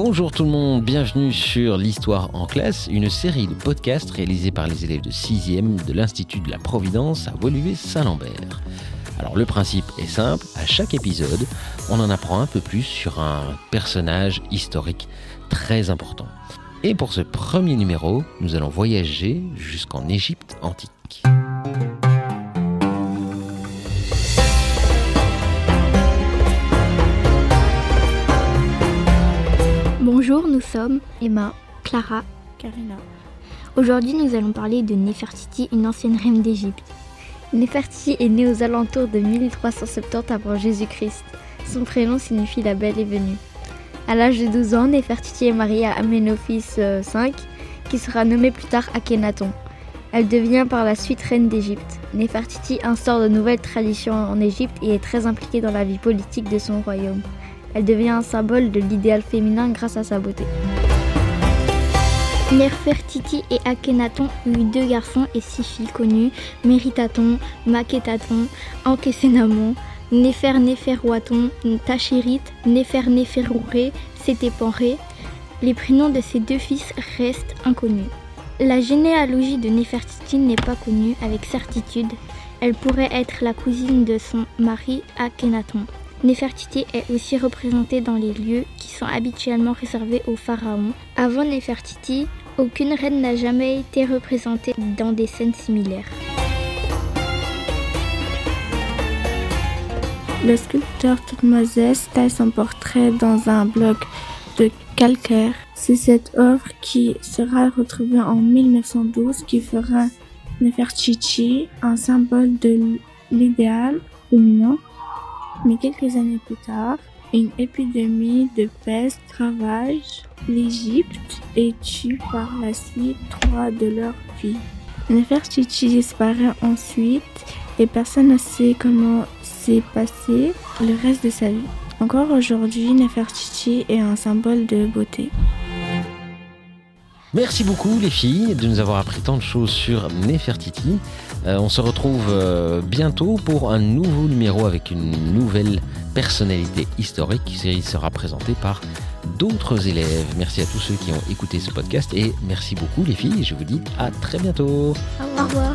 Bonjour tout le monde, bienvenue sur l'Histoire en classe, une série de podcasts réalisés par les élèves de 6e de l'Institut de la Providence à Woluwe-Saint-Lambert. Alors le principe est simple, à chaque épisode, on en apprend un peu plus sur un personnage historique très important. Et pour ce premier numéro, nous allons voyager jusqu'en Égypte antique. Nous sommes Emma, Clara, Karina. Aujourd'hui, nous allons parler de Néfertiti, une ancienne reine d'Égypte. Néfertiti est née aux alentours de 1370 avant Jésus-Christ. Son prénom signifie la belle est venue. À l'âge de 12 ans, Néfertiti est mariée à Amenophis V, euh, qui sera nommé plus tard Akhenaton. Elle devient par la suite reine d'Égypte. Néfertiti instaure de nouvelles traditions en Égypte et est très impliquée dans la vie politique de son royaume. Elle devient un symbole de l'idéal féminin grâce à sa beauté. Néfertiti et Akhenaton ont eu deux garçons et six filles connues, Méritaton, Makétaton, Ankhesenamon, Néfer Néferwaton, Tachirit, Néfer Néferouré, Sétépanré. Les prénoms de ces deux fils restent inconnus. La généalogie de Néfertiti n'est pas connue avec certitude. Elle pourrait être la cousine de son mari Akhenaton. Néfertiti est aussi représentée dans les lieux qui sont habituellement réservés aux pharaons. Avant Néfertiti, aucune reine n'a jamais été représentée dans des scènes similaires. Le sculpteur Thothmoses taille son portrait dans un bloc de calcaire. C'est cette œuvre qui sera retrouvée en 1912 qui fera Nefertiti un symbole de l'idéal féminin. Mais quelques années plus tard, une épidémie de peste ravage l'Égypte et tue par la suite trois de leurs filles. Nefertiti disparaît ensuite et personne ne sait comment s'est passé le reste de sa vie. Encore aujourd'hui, Nefertiti est un symbole de beauté. Merci beaucoup les filles de nous avoir appris tant de choses sur Nefertiti. Euh, on se retrouve euh, bientôt pour un nouveau numéro avec une nouvelle personnalité historique qui sera présentée par d'autres élèves. Merci à tous ceux qui ont écouté ce podcast et merci beaucoup les filles. Je vous dis à très bientôt. Au revoir.